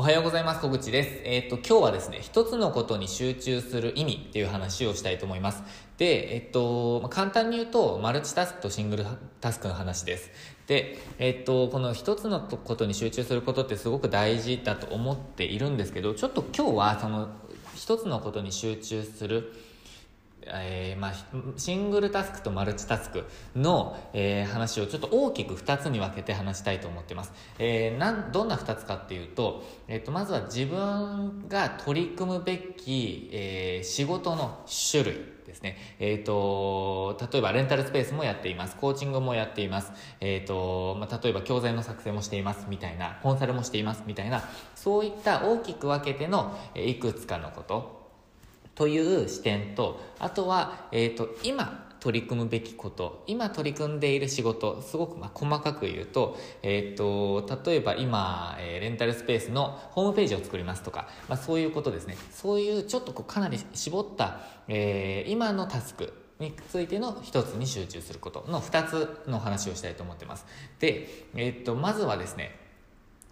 おはようございます。小口です。えっ、ー、と、今日はですね、一つのことに集中する意味っていう話をしたいと思います。で、えっ、と、ま簡単に言うと、マルチタスクとシングルタスクの話です。で、えっ、と、この一つのことに集中することってすごく大事だと思っているんですけど、ちょっと今日はその一つのことに集中するえー、まあ、シングルタスクとマルチタスクの、えー、話をちょっと大きく2つに分けて話したいと思ってます。えー、なんどんな2つかっていうと、えーと、まずは自分が取り組むべき、えー、仕事の種類ですね。えっ、ー、と、例えばレンタルスペースもやっています。コーチングもやっています。えっ、ー、と、まあ、例えば教材の作成もしていますみたいな、コンサルもしていますみたいな、そういった大きく分けての、えいくつかのことという視点とあとは、えーと、今取り組むべきこと今取り組んでいる仕事すごくま細かく言うと,、えーと、例えば今、え、レンタルスペースのホームページを作りますとか、まあ、そういうことですね。そういうちょっとこうかなり絞った、えー、今のタスクについての一つに集中することの二つの話をしたいと思ってます。で、えーとまずはですね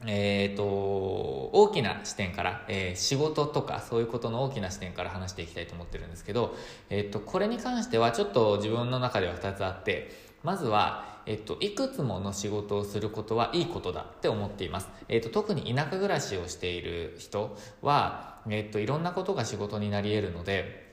えーと、大きな視点から、えー、仕事とかそういうことの大きな視点から話していきたいと思ってるんですけど、えーと、これに関してはちょっと自分の中では2つあってまずは、えーと、いくつもの仕事をすることはいいことだって思っています、えー、と特に田舎暮らしをしている人は、えー、といろんなことが仕事になり得るので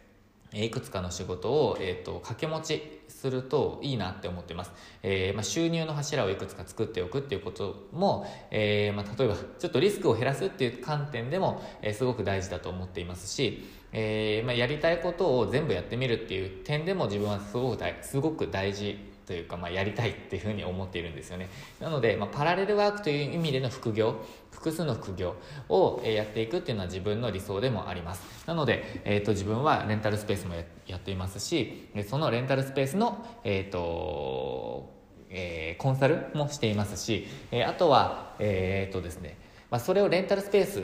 いくつかの仕事を、えーと、掛け持ちするといいなって思ってます、えーまあ、収入の柱をいくつか作っておくっていうことも、えーまあ、例えばちょっとリスクを減らすっていう観点でも、えー、すごく大事だと思っていますし、えまあ、やりたいことを全部やってみるっていう点でも自分はすごく大すごく大事というか、まあ、やりたいっていうふうに思っているんですよね。なので、まあ、パラレルワークという意味での副業複数の副業をやっていくっていうのは自分の理想でもあります。なので、えーと、自分はレンタルスペースもやっていますしそのレンタルスペースの、えーとえー、コンサルもしていますし、えー、あとはえっ、ー、とですねまあ、それをレンタルスペース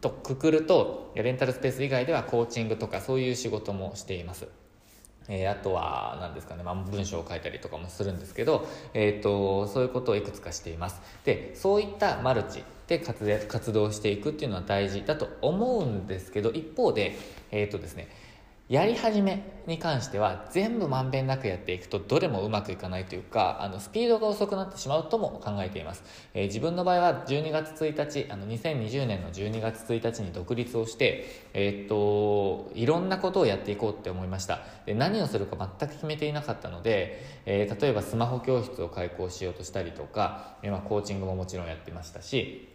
とくくるとレンタルスペース以外ではコーチングとかそういう仕事もしています。えー、あとは何ですかね、まあ、文章を書いたりとかもするんですけど、えーと、そういうことをいくつかしています。でそういったマルチで活動していくっていうのは大事だと思うんですけど一方でえっ、ー、とですねやり始めに関しては全部まんべんなくやっていくとどれもうまくいかないというかあのスピードが遅くなってしまうとも考えています、えー、自分の場合は12月1日あの2020年の12月1日に独立をして、えー、っといろんなことをやっていこうって思いました。で何をするか全く決めていなかったので、えー、例えばスマホ教室を開講しようとしたりとか、えまあ、コーチングももちろんやってましたし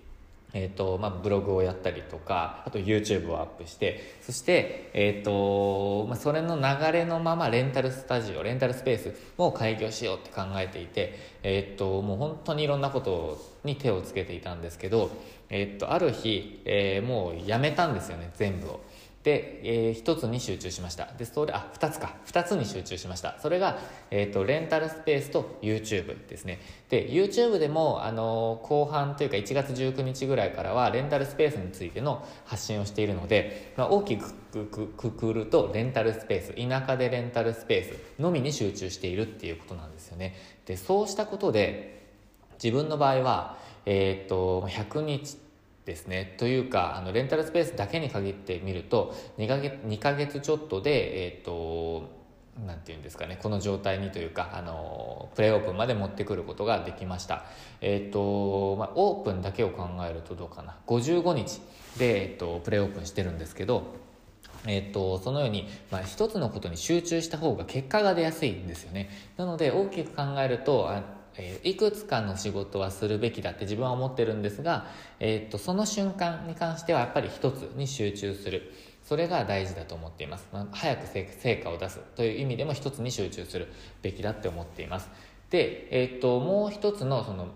えーとまあ、ブログをやったりとかあと YouTube をアップしてそして、えーとまあ、それの流れのままレンタルスタジオレンタルスペースも開業しようって考えていて、えーと、もう本当にいろんなことに手をつけていたんですけど、えーと、ある日、えー、もうやめたんですよね全部を。で、えー、一つに集中しました。でそれあ二つか。二つに集中しました。それが、えーと、レンタルスペースと YouTube ですね。で YouTube でも、あのー、後半というか1月19日ぐらいからはレンタルスペースについての発信をしているので、まあ、大きくくくるとレンタルスペース田舎でレンタルスペースのみに集中しているっていうことなんですよね。でそうしたことで自分の場合はえっ、ー、と100日ですね。というかあのレンタルスペースだけに限ってみると2ヶ月 ,2 ヶ月ちょっとでえっ、ー、となんて言うんですかね。この状態にというかあのプレイオープンまで持ってくることができました。えっ、ー、と、まあ、オープンだけを考えるとどうかな。55日で、えっ、ー、と、プレイオープンしてるんですけどえっと、そのように、まあ、一つのことに集中した方が結果が出やすいんですよね。なので、大きく考えると、えー、いくつかの仕事はするべきだって自分は思ってるんですが、えー、っとその瞬間に関してはやっぱり一つに集中する。それが大事だと思っています、まあ、早く成果を出す。という意味でも一つに集中するべきだって思っています。で、えー、っともう一つのその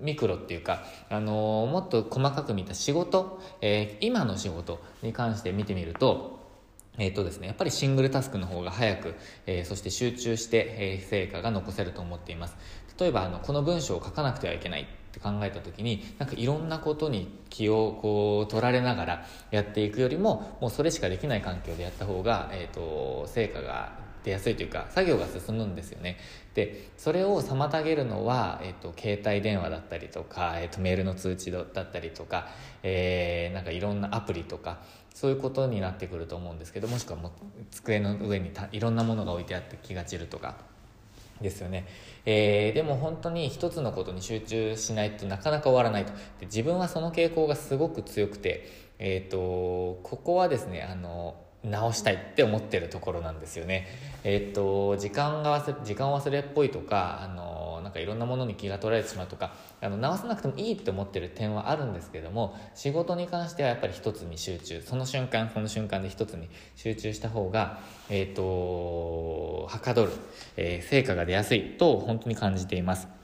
ミクロっていうか、あのー、もっと細かく見た仕事、えー、今の仕事に関して見てみるとえっ、ー、とですね、やっぱりシングルタスクの方が早く、えー、そして集中して、えー、成果が残せると思っています。例えば、あの、この文章を書かなくてはいけないって考えた時に、なんかいろんなことに気をこう取られながらやっていくよりも、もうそれしかできない環境でやった方が、えっ、と、成果が出やすいというか作業が進むんですよねでそれを妨げるのは、えーと、携帯電話だったりとか、えーと、メールの通知だったりとか、えー、なんかいろんなアプリとかそういうことになってくると思うんですけどもしくはもう机の上にいろんなものが置いてあって気が散るとかですよね、えー、でも本当に一つのことに集中しないとなかなか終わらないとで自分はその傾向がすごく強くて、えーと、ここはですねあの直したいって思ってるところなんですよね。えっ、と時間が忘れ時間忘れっぽいとかあのなんかいろんなものに気が取られてしまうとかあの直さなくてもいいって思ってる点はあるんですけども仕事に関してはやっぱり一つに集中その瞬間その瞬間で一つに集中した方がえっ、とはかどる、えー、成果が出やすいと本当に感じています。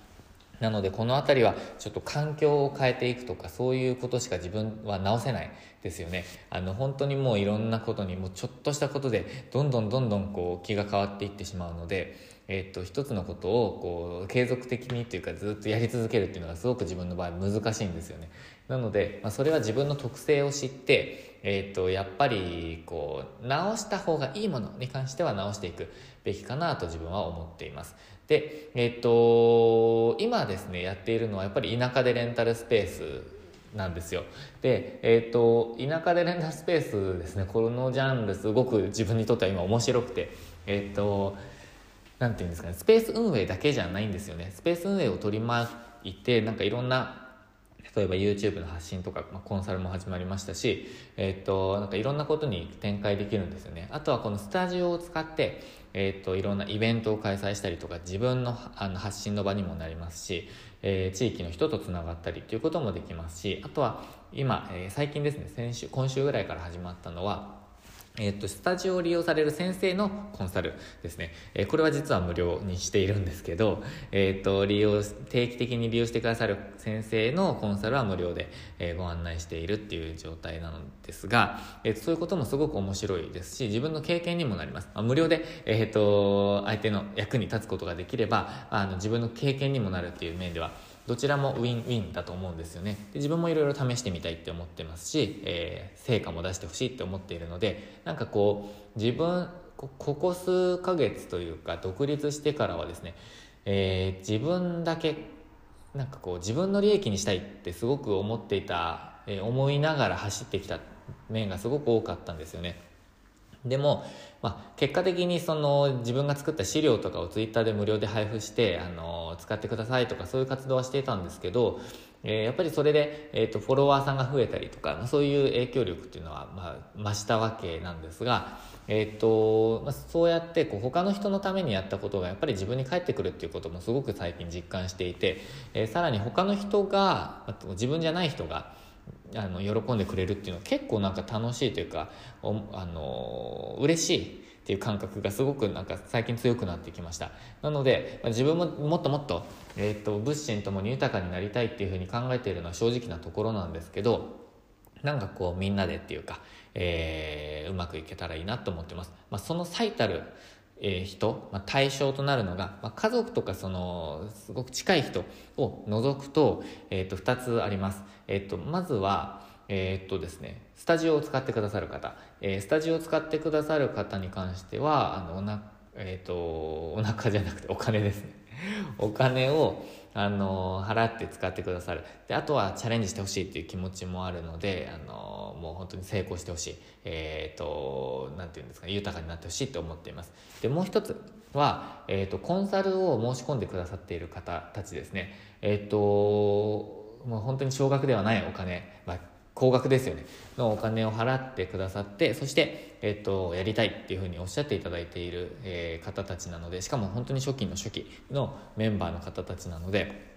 なのでこの辺りはちょっと環境を変えていくとかそういうことしか自分は直せないですよね。あの本当にもういろんなことにもうちょっとしたことでどんどんどんどんこう気が変わっていってしまうのでえっと、一つのことをこう継続的にというかずっとやり続けるっていうのがすごく自分の場合難しいんですよね。なので、まあ、それは自分の特性を知って、えっと、やっぱりこう直した方がいいものに関しては直していくべきかなと自分は思っています。で、えっと、今ですねやっているのはやっぱり田舎でレンタルスペースなんですよ。で、えーと、田舎でレンタルスペースですねこのジャンルすごく自分にとっては今面白くて。えっ、ー、と何て言うんですかねスペース運営だけじゃないんですよね。スペース運営を取り巻いてなんかいろんな例えば YouTube の発信とか、まあ、コンサルも始まりましたし、えー、っとなんかいろんなことに展開できるんですよね。あとはこのスタジオを使って、えー、っといろんなイベントを開催したりとか自分のあの発信の場にもなりますし、えー、地域の人とつながったりということもできますしあとは今、え最近ですね先週今週ぐらいから始まったのはえっと、スタジオを利用される先生のコンサルですね。えー、これは実は無料にしているんですけど、えっと、利用、定期的に利用してくださる先生のコンサルは無料で、えー、ご案内しているっていう状態なのですが、えー、そういうこともすごく面白いですし、自分の経験にもなります。まあ、無料で、えっと、相手の役に立つことができれば、あの、自分の経験にもなるっていう面では、どちらもウィンウィンだと思うんですよねで自分もいろいろ試してみたいって思ってますし、えー、成果も出してほしいって思っているのでなんかこう自分ここ数ヶ月というか独立してからはですね、えー、自分だけなんかこう自分の利益にしたいってすごく思っていた、えー、思いながら走ってきた面がすごく多かったんですよね。でも、まあ、結果的にその自分が作った資料とかをツイッターで無料で配布してあの使ってくださいとかそういう活動はしていたんですけど、えー、やっぱりそれで、えーと、フォロワーさんが増えたりとか、まあ、そういう影響力っていうのは、まあ、増したわけなんですが、えーとまあ、そうやってこう他の人のためにやったことがやっぱり自分に返ってくるっていうこともすごく最近実感していて、えー、さらに他の人が自分じゃない人があの喜んでくれるっていうのは結構なんか楽しいというかあの嬉しいっていう感覚がすごくなんか最近強くなってきました。なので、まあ、自分ももっともっと,、えーと、物心ともに豊かになりたいっていうふうに考えているのは正直なところなんですけどなんかこうみんなでっていうか、えー、うまくいけたらいいなと思ってます、まあ、その最たるえ、人、まあ、対象となるのが、まあ、家族とかそのすごく近い人を除くと,、えー、と2つあります。えー、とまずは、えー、っとですね、スタジオを使ってくださる方、えー、スタジオを使ってくださる方に関してはあのおな、えー、っとお腹じゃなくてお金ですねお金をあの払って使ってくださる。であとはチャレンジしてほしいっていう気持ちもあるのであのもう本当に成功してほしい。えっ、ー、と何て言うんですか、ね、豊かになってほしいと思っています。でもう一つは、えーと、コンサルを申し込んでくださっている方たちですね。えっ、ー、ともう本当に少額ではないお金、まあ、高額ですよね。のお金を払ってくださってそして、えっと、やりたいっていうふうにおっしゃっていただいている、えー、方たちなのでしかも本当に初期の初期のメンバーの方たちなので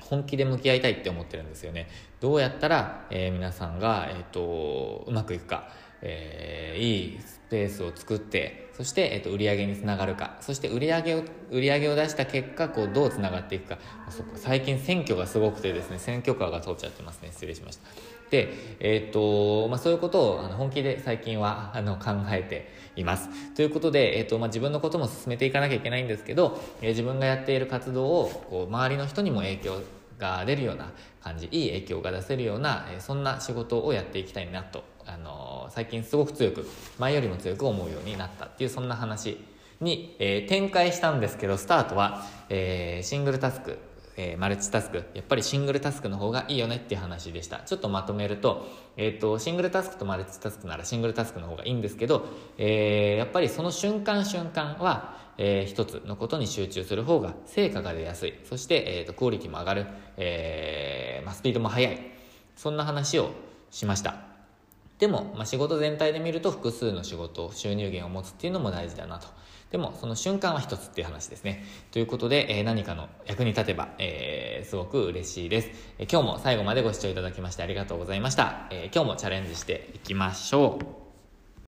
本気で向き合いたいって思ってるんですよね。どうやったら、えー、皆さんが、えっと、うまくいくか。えー、いいスペースを作ってそして、えーと、売り上げにつながるか。そして売り上げを売り上げを出した結果こうどうつながっていくか。そ最近選挙がすごくてですね選挙カーが通っちゃってますね。失礼しました。で、えーとまあ、そういうことをあの本気で最近はあの考えています。ということで、えーとまあ、自分のことも進めていかなきゃいけないんですけど、えー、自分がやっている活動をこう周りの人にも影響が出るような感じいい影響が出せるような、えー、そんな仕事をやっていきたいなとあの最近すごく強く前よりも強く思うようになったっていうそんな話に、えー、展開したんですけど、スタートは、えー、シングルタスク、えー、マルチタスク、やっぱりシングルタスクの方がいいよねっていう話でした。ちょっとまとめると、え、ー、と、シングルタスクとマルチタスクならシングルタスクの方がいいんですけど、え、やっぱりその瞬間瞬間は、えー、一つのことに集中する方が成果が出やすい。そして、えっ、ー、と、クオリティも上がる。えー、ま、スピードも速い。そんな話をしました。でも、まあ、仕事全体で見ると複数の仕事、収入源を持つっていうのも大事だなと。でも、その瞬間は一つっていう話ですね。ということで、えー、何かの役に立てば、えー、すごく嬉しいです、えー、今日も最後までご視聴いただきましてありがとうございました。え今日もチャレンジしていきましょう。